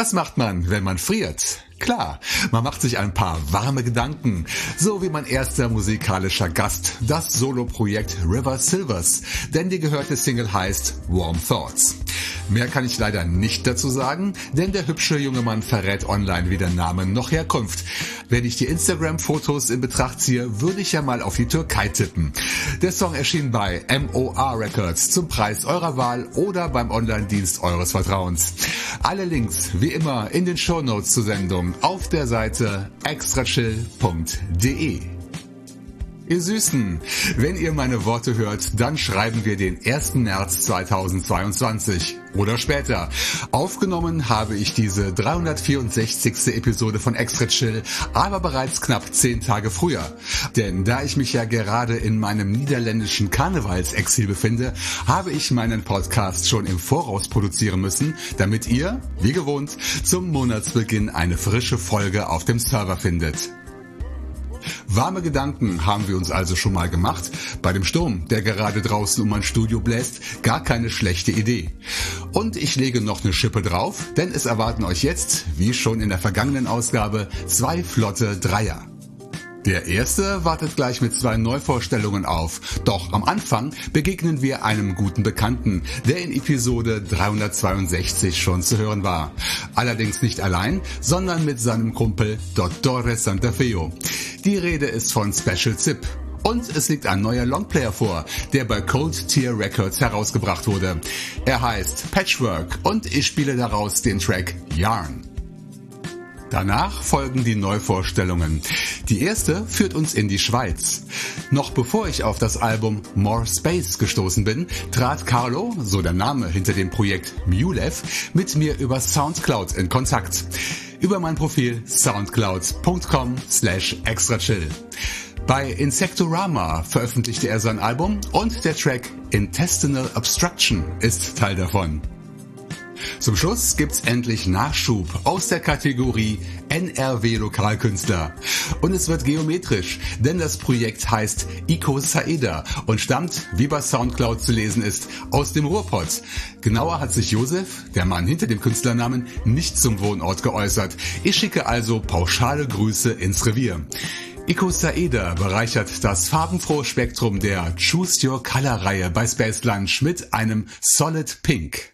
Was macht man, wenn man friert? Klar, man macht sich ein paar warme Gedanken, so wie mein erster musikalischer Gast, das Soloprojekt River Silvers, denn die gehörte Single heißt Warm Thoughts. Mehr kann ich leider nicht dazu sagen, denn der hübsche junge Mann verrät online weder Namen noch Herkunft. Wenn ich die Instagram-Fotos in Betracht ziehe, würde ich ja mal auf die Türkei tippen. Der Song erschien bei MOR Records zum Preis eurer Wahl oder beim Online-Dienst eures Vertrauens. Alle Links wie immer in den Shownotes zur Sendung auf der Seite extrachill.de. Ihr Süßen, wenn ihr meine Worte hört, dann schreiben wir den 1. März 2022 oder später. Aufgenommen habe ich diese 364. Episode von Extra Chill, aber bereits knapp 10 Tage früher. Denn da ich mich ja gerade in meinem niederländischen Karnevalsexil befinde, habe ich meinen Podcast schon im Voraus produzieren müssen, damit ihr, wie gewohnt, zum Monatsbeginn eine frische Folge auf dem Server findet. Warme Gedanken haben wir uns also schon mal gemacht. Bei dem Sturm, der gerade draußen um mein Studio bläst, gar keine schlechte Idee. Und ich lege noch eine Schippe drauf, denn es erwarten euch jetzt, wie schon in der vergangenen Ausgabe, zwei flotte Dreier. Der erste wartet gleich mit zwei Neuvorstellungen auf. Doch am Anfang begegnen wir einem guten Bekannten, der in Episode 362 schon zu hören war. Allerdings nicht allein, sondern mit seinem Kumpel Dottore Santafeo. Die Rede ist von Special Zip. Und es liegt ein neuer Longplayer vor, der bei Cold Tier Records herausgebracht wurde. Er heißt Patchwork und ich spiele daraus den Track Yarn. Danach folgen die Neuvorstellungen. Die erste führt uns in die Schweiz. Noch bevor ich auf das Album More Space gestoßen bin, trat Carlo, so der Name hinter dem Projekt Mulev, mit mir über Soundcloud in Kontakt. Über mein Profil soundcloud.com slash extrachill. Bei Insectorama veröffentlichte er sein Album und der Track Intestinal Obstruction ist Teil davon. Zum Schluss gibt's endlich Nachschub aus der Kategorie NRW Lokalkünstler. Und es wird geometrisch, denn das Projekt heißt Ico Saeda und stammt, wie bei Soundcloud zu lesen ist, aus dem Ruhrpott. Genauer hat sich Josef, der Mann hinter dem Künstlernamen, nicht zum Wohnort geäußert. Ich schicke also pauschale Grüße ins Revier. Ico Saeda bereichert das farbenfrohe Spektrum der Choose Your Color Reihe bei Space Lunch mit einem Solid Pink.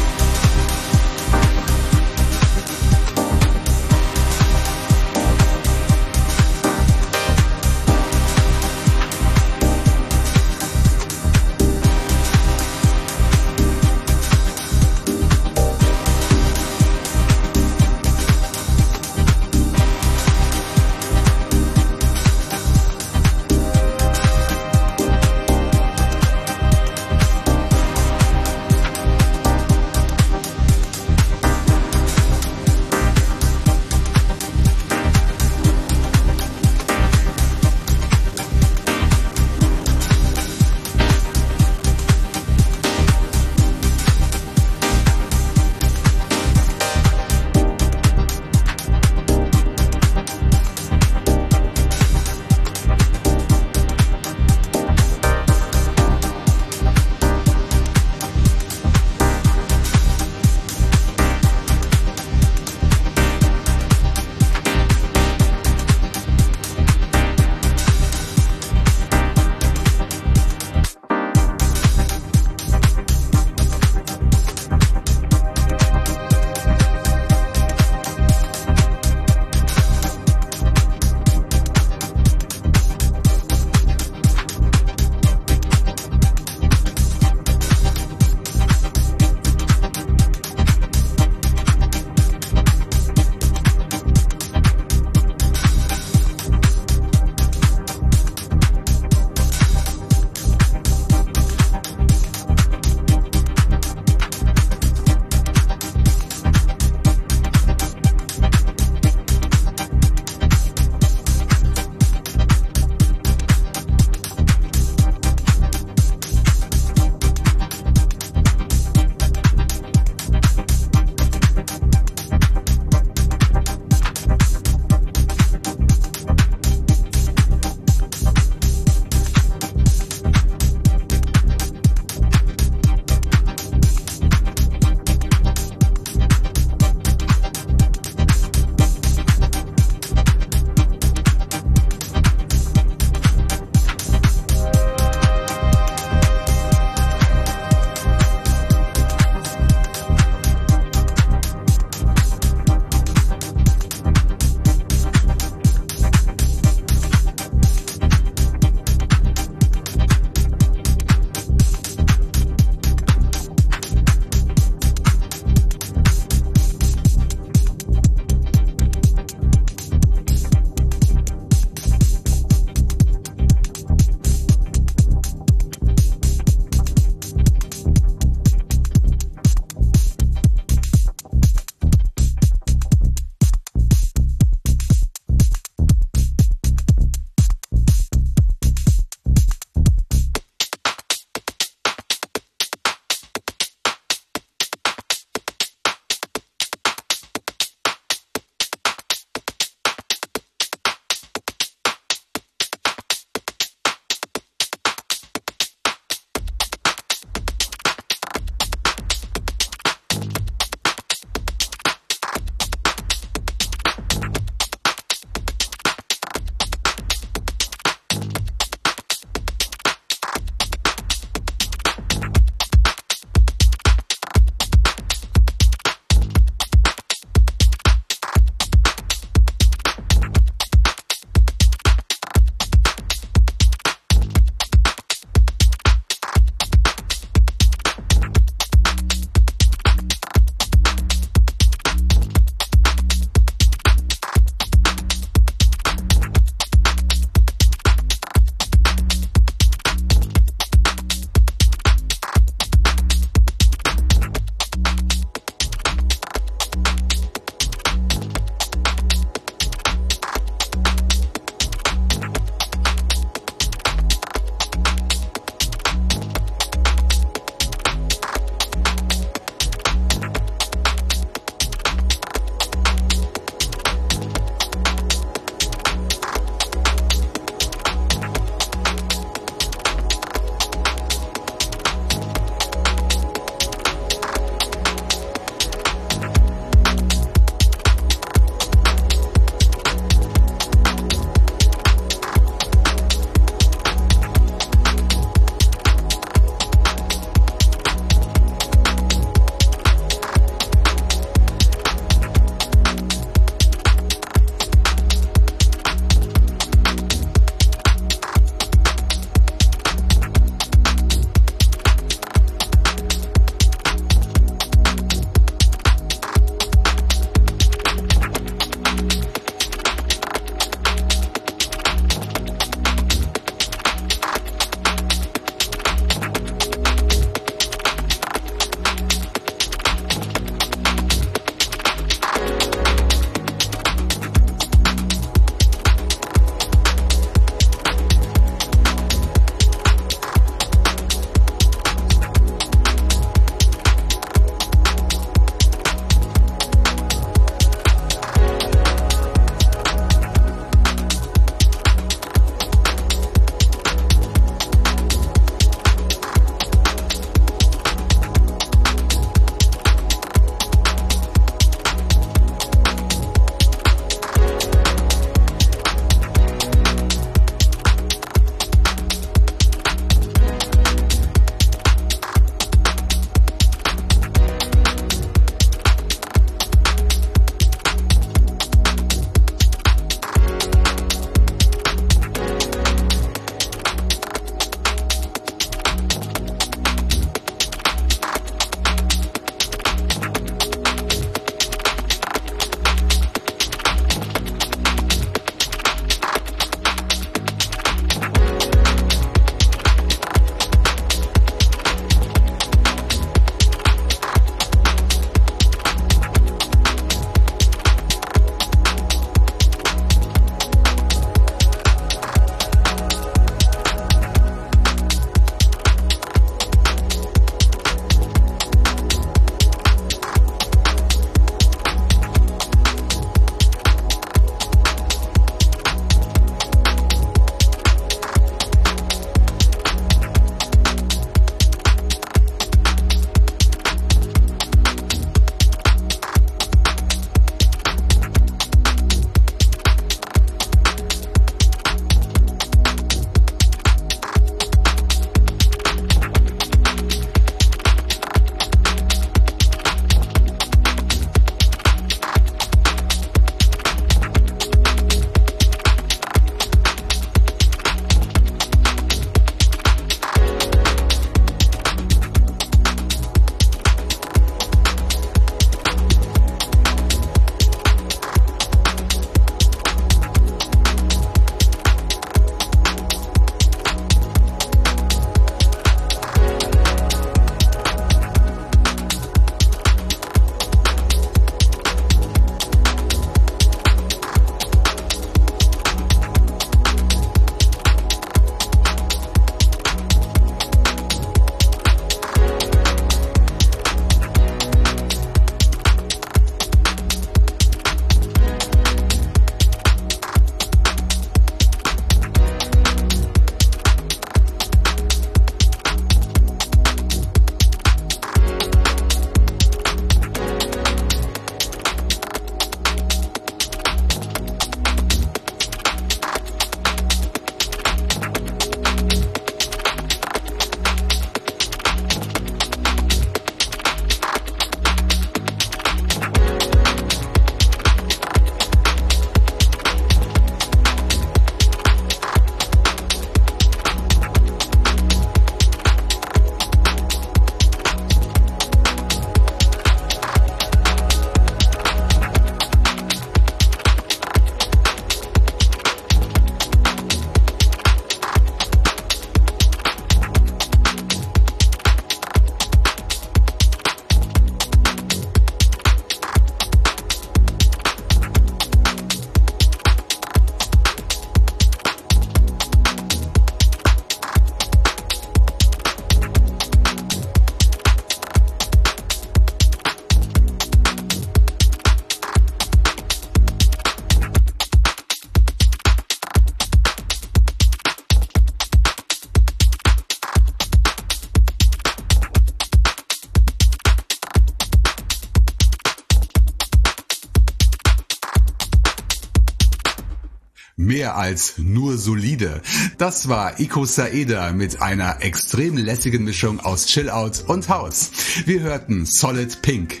Mehr als nur solide. Das war Iko Saeda mit einer extrem lässigen Mischung aus Chill-Out und House. Wir hörten Solid Pink.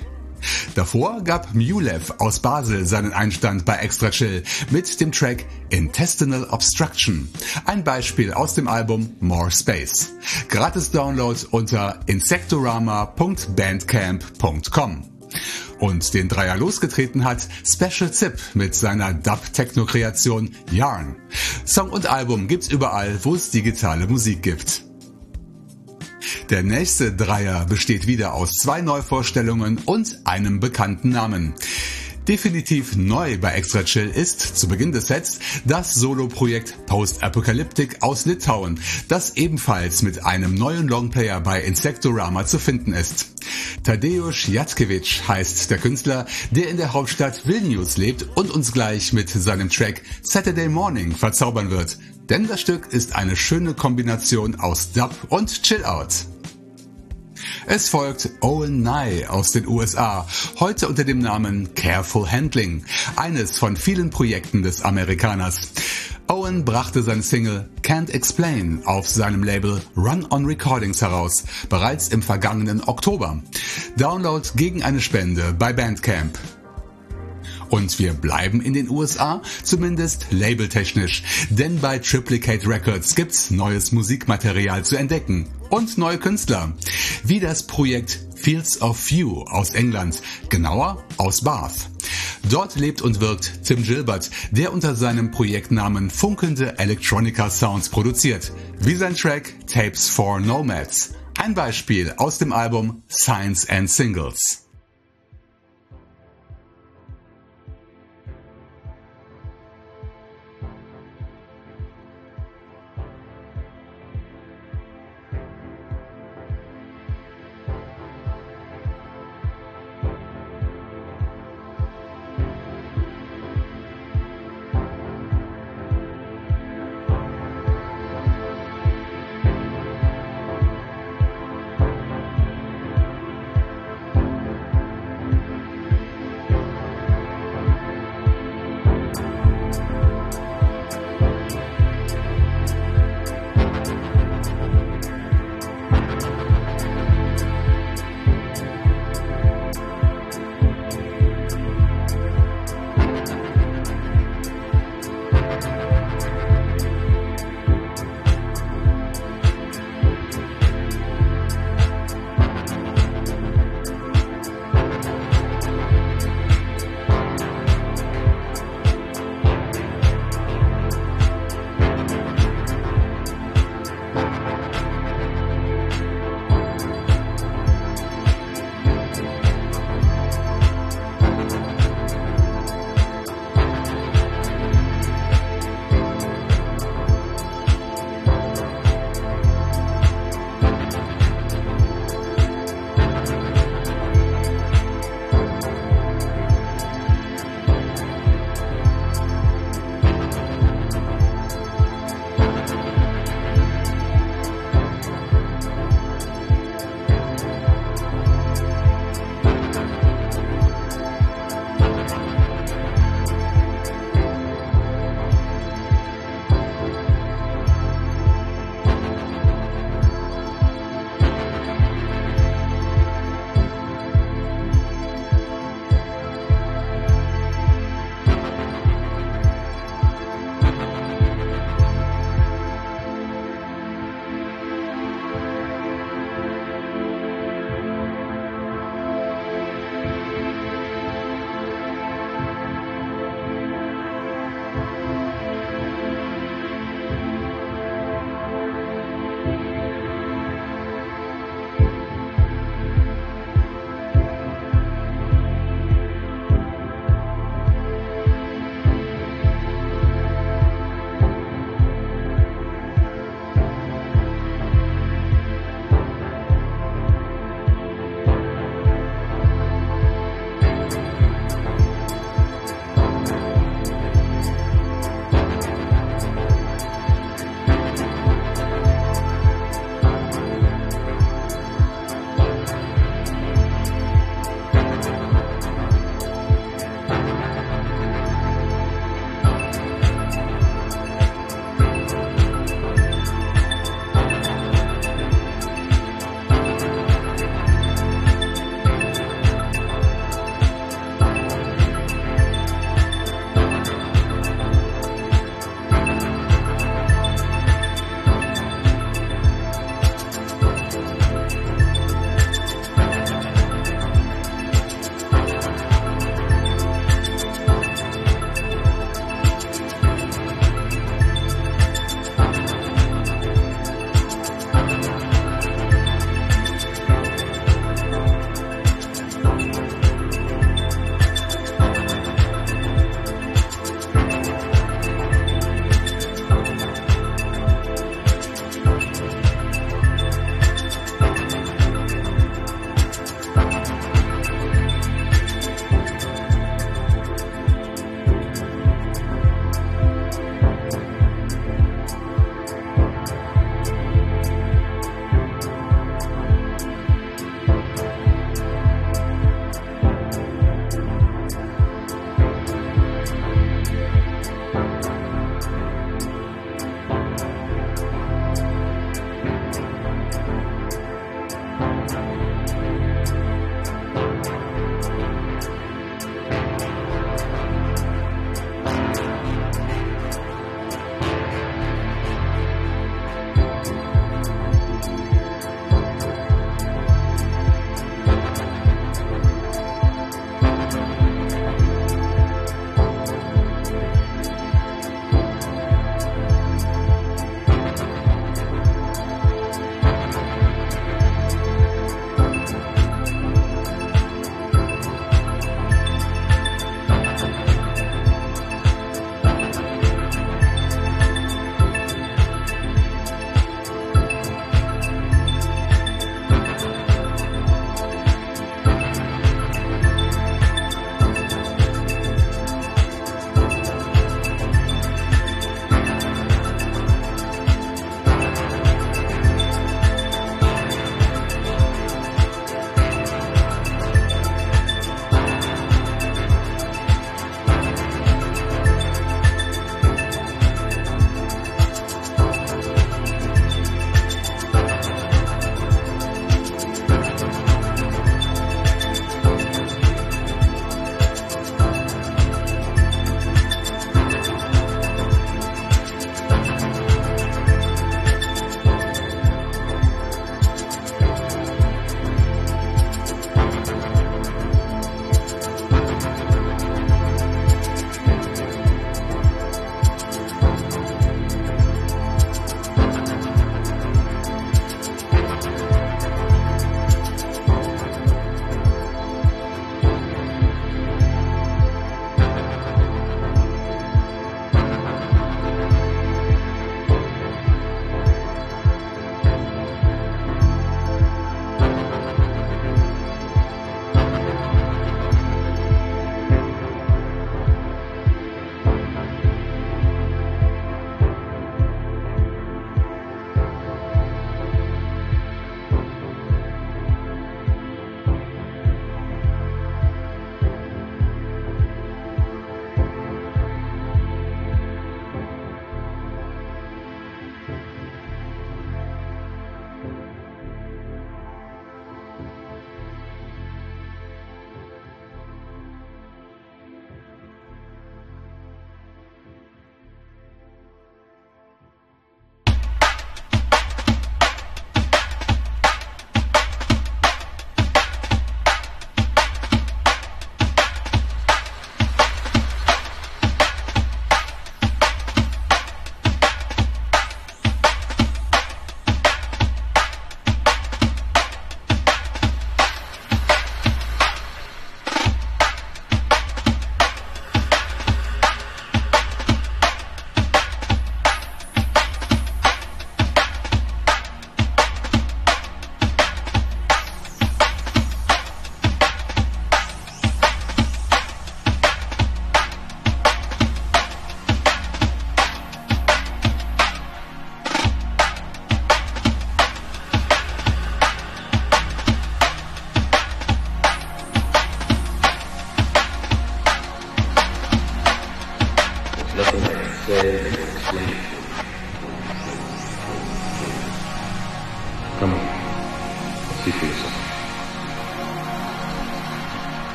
Davor gab Mulev aus Basel seinen Einstand bei Extra Chill mit dem Track Intestinal Obstruction. Ein Beispiel aus dem Album More Space. Gratis Download unter insectorama.bandcamp.com. Und den Dreier losgetreten hat Special Zip mit seiner Dub-Techno-Kreation Yarn. Song und Album gibt's überall, wo es digitale Musik gibt. Der nächste Dreier besteht wieder aus zwei Neuvorstellungen und einem bekannten Namen. Definitiv neu bei Extra Chill ist zu Beginn des Sets das Solo-Projekt Post Apocalyptic aus Litauen, das ebenfalls mit einem neuen Longplayer bei Insectorama zu finden ist. Tadeusz Jatkiewicz heißt der Künstler, der in der Hauptstadt Vilnius lebt und uns gleich mit seinem Track Saturday Morning verzaubern wird. Denn das Stück ist eine schöne Kombination aus Dub und Chill Out. Es folgt Owen Nye aus den USA, heute unter dem Namen Careful Handling, eines von vielen Projekten des Amerikaners. Owen brachte seine Single Can't Explain auf seinem Label Run On Recordings heraus, bereits im vergangenen Oktober. Download gegen eine Spende bei Bandcamp. Und wir bleiben in den USA, zumindest labeltechnisch, denn bei Triplicate Records gibt's neues Musikmaterial zu entdecken und neue Künstler, wie das Projekt Fields of View aus England, genauer aus Bath. Dort lebt und wirkt Tim Gilbert, der unter seinem Projektnamen funkelnde Electronica Sounds produziert, wie sein Track Tapes for Nomads. Ein Beispiel aus dem Album Science and Singles.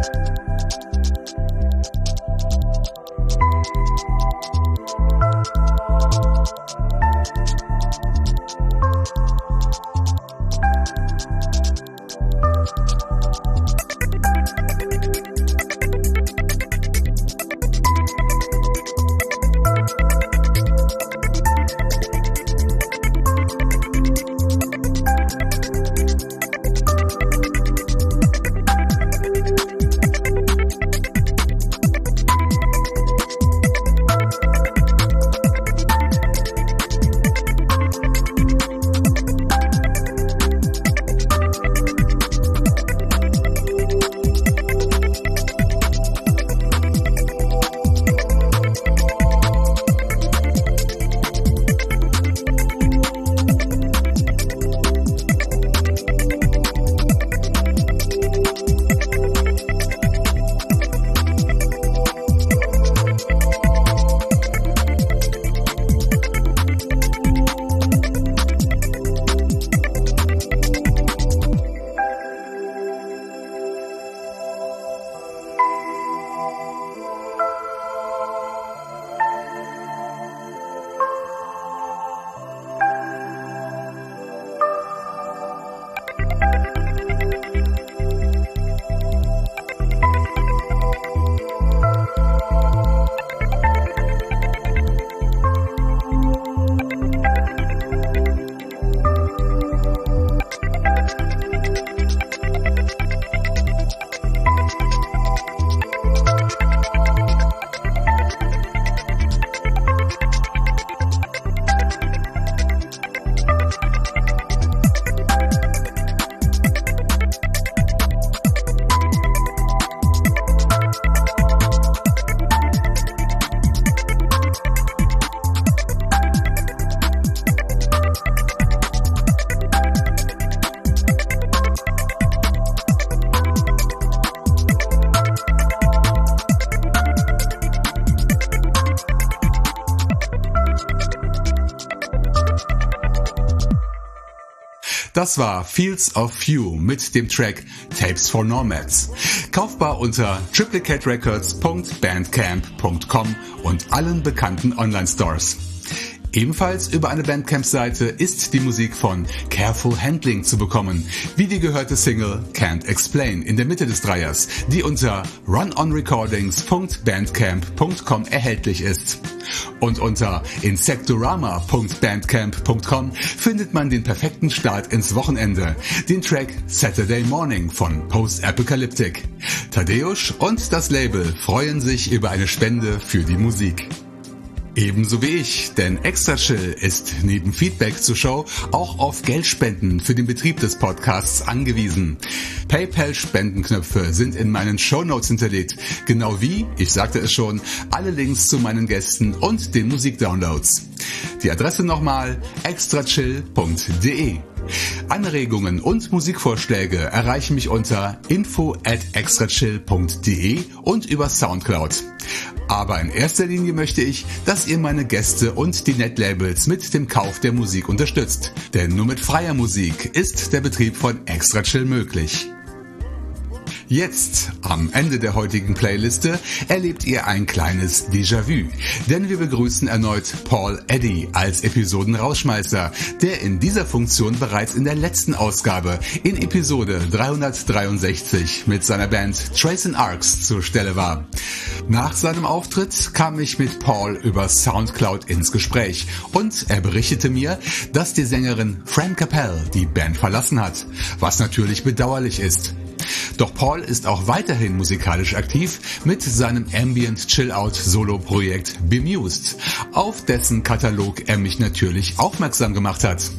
Thank you. Das war Fields of View mit dem Track Tapes for Nomads. Kaufbar unter triplicaterecords.bandcamp.com und allen bekannten Online-Stores. Ebenfalls über eine Bandcamp-Seite ist die Musik von Careful Handling zu bekommen, wie die gehörte Single Can't Explain in der Mitte des Dreiers, die unter runonrecordings.bandcamp.com erhältlich ist. Und unter insectorama.bandcamp.com findet man den perfekten Start ins Wochenende, den Track Saturday Morning von Post Apocalyptic. Tadeusz und das Label freuen sich über eine Spende für die Musik. Ebenso wie ich, denn Extra Chill ist neben Feedback zur Show auch auf Geldspenden für den Betrieb des Podcasts angewiesen. PayPal-Spendenknöpfe sind in meinen Shownotes hinterlegt, genau wie, ich sagte es schon, alle Links zu meinen Gästen und den Musikdownloads. Die Adresse nochmal extrachill.de. Anregungen und Musikvorschläge erreichen mich unter info at extrachill.de und über Soundcloud. Aber in erster Linie möchte ich, dass ihr meine Gäste und die Netlabels mit dem Kauf der Musik unterstützt. Denn nur mit freier Musik ist der Betrieb von Extra Chill möglich. Jetzt, am Ende der heutigen Playliste, erlebt ihr ein kleines Déjà-vu, denn wir begrüßen erneut Paul Eddy als Episodenrausschmeißer, der in dieser Funktion bereits in der letzten Ausgabe in Episode 363 mit seiner Band Trace Arcs zur Stelle war. Nach seinem Auftritt kam ich mit Paul über Soundcloud ins Gespräch und er berichtete mir, dass die Sängerin Fran Capel die Band verlassen hat, was natürlich bedauerlich ist. Doch Paul ist auch weiterhin musikalisch aktiv mit seinem Ambient Chill-Out Solo-Projekt Bemused, auf dessen Katalog er mich natürlich aufmerksam gemacht hat.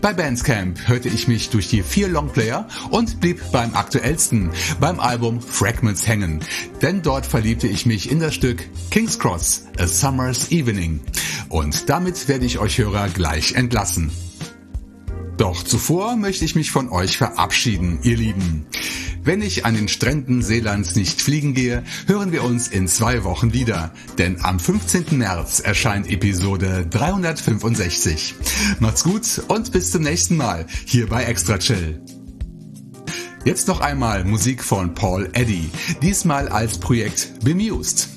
Bei Bandcamp hörte ich mich durch die vier Longplayer und blieb beim aktuellsten, beim Album Fragments hängen, denn dort verliebte ich mich in das Stück King's Cross, A Summer's Evening. Und damit werde ich euch Hörer gleich entlassen. Doch zuvor möchte ich mich von euch verabschieden, ihr Lieben. Wenn ich an den Stränden Seelands nicht fliegen gehe, hören wir uns in zwei Wochen wieder. Denn am 15. März erscheint Episode 365. Macht's gut und bis zum nächsten Mal hier bei Extra Chill. Jetzt noch einmal Musik von Paul Eddy, diesmal als Projekt Bemused.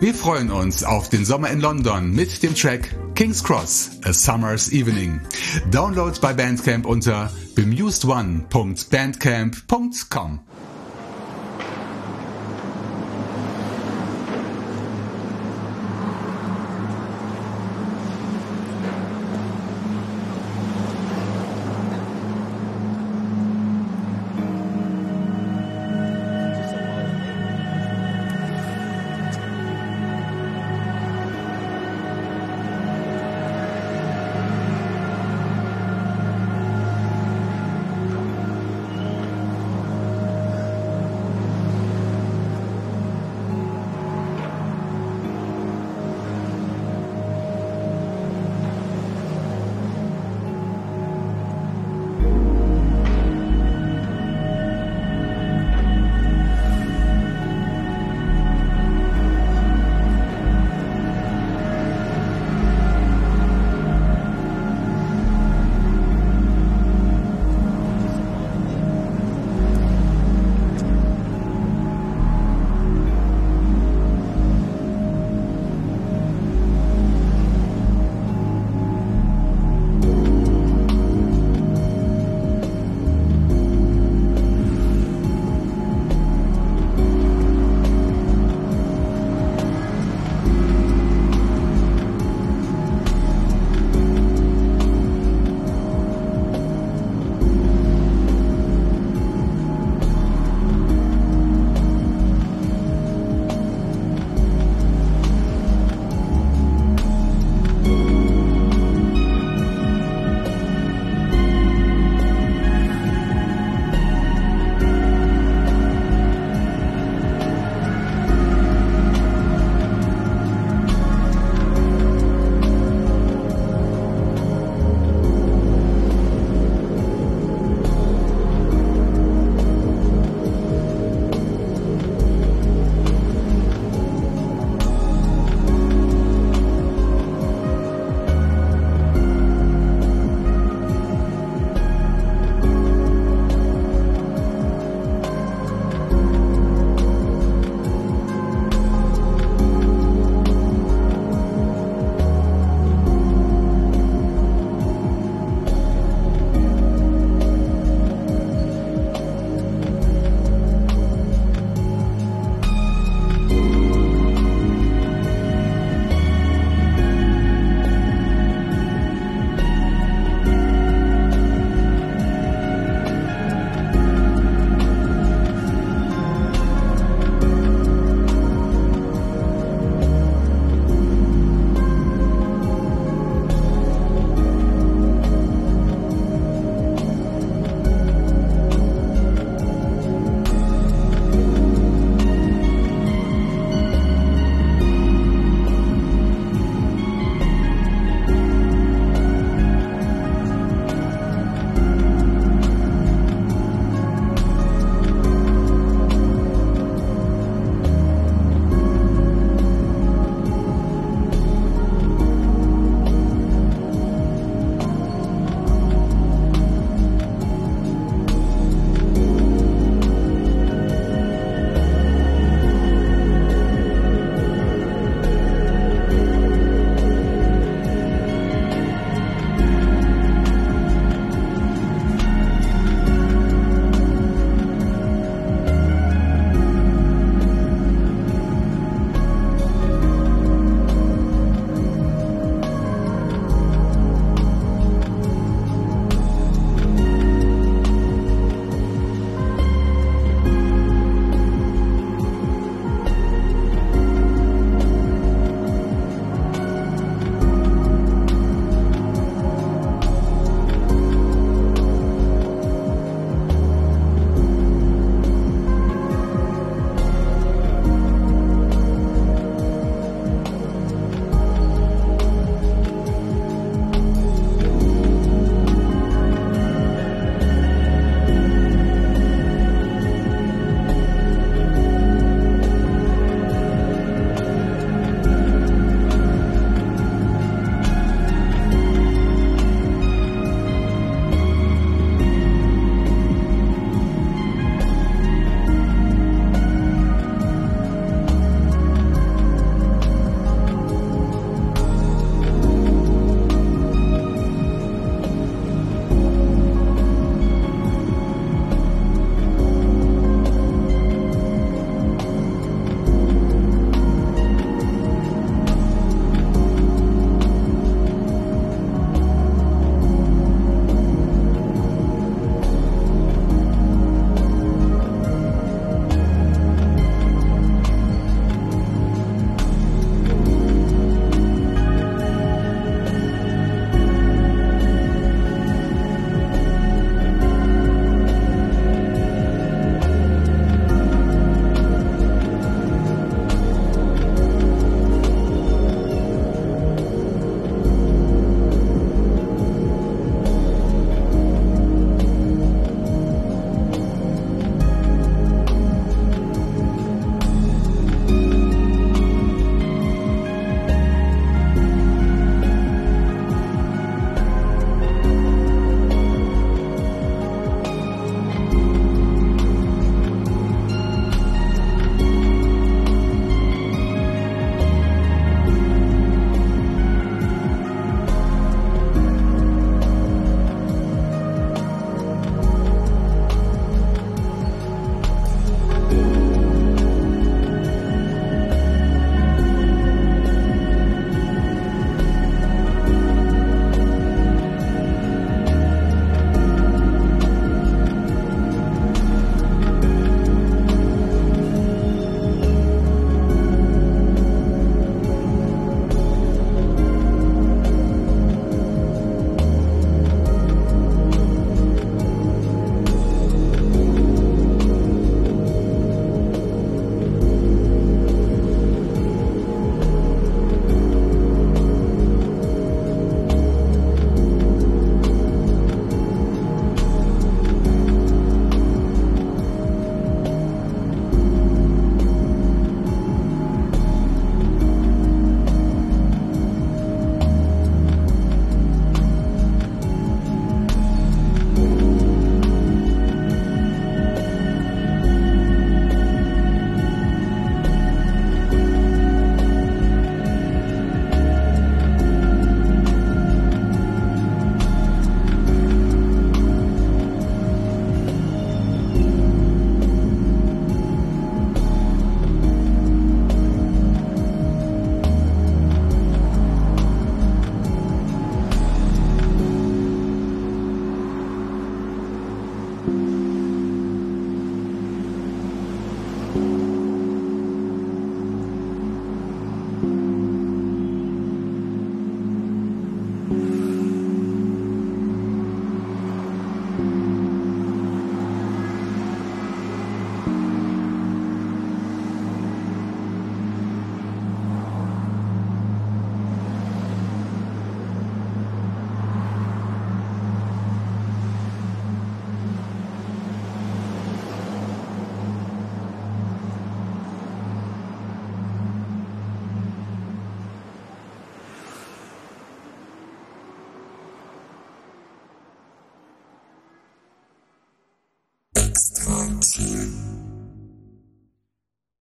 Wir freuen uns auf den Sommer in London mit dem Track King's Cross, A Summer's Evening. Download bei Bandcamp unter bemused1.bandcamp.com.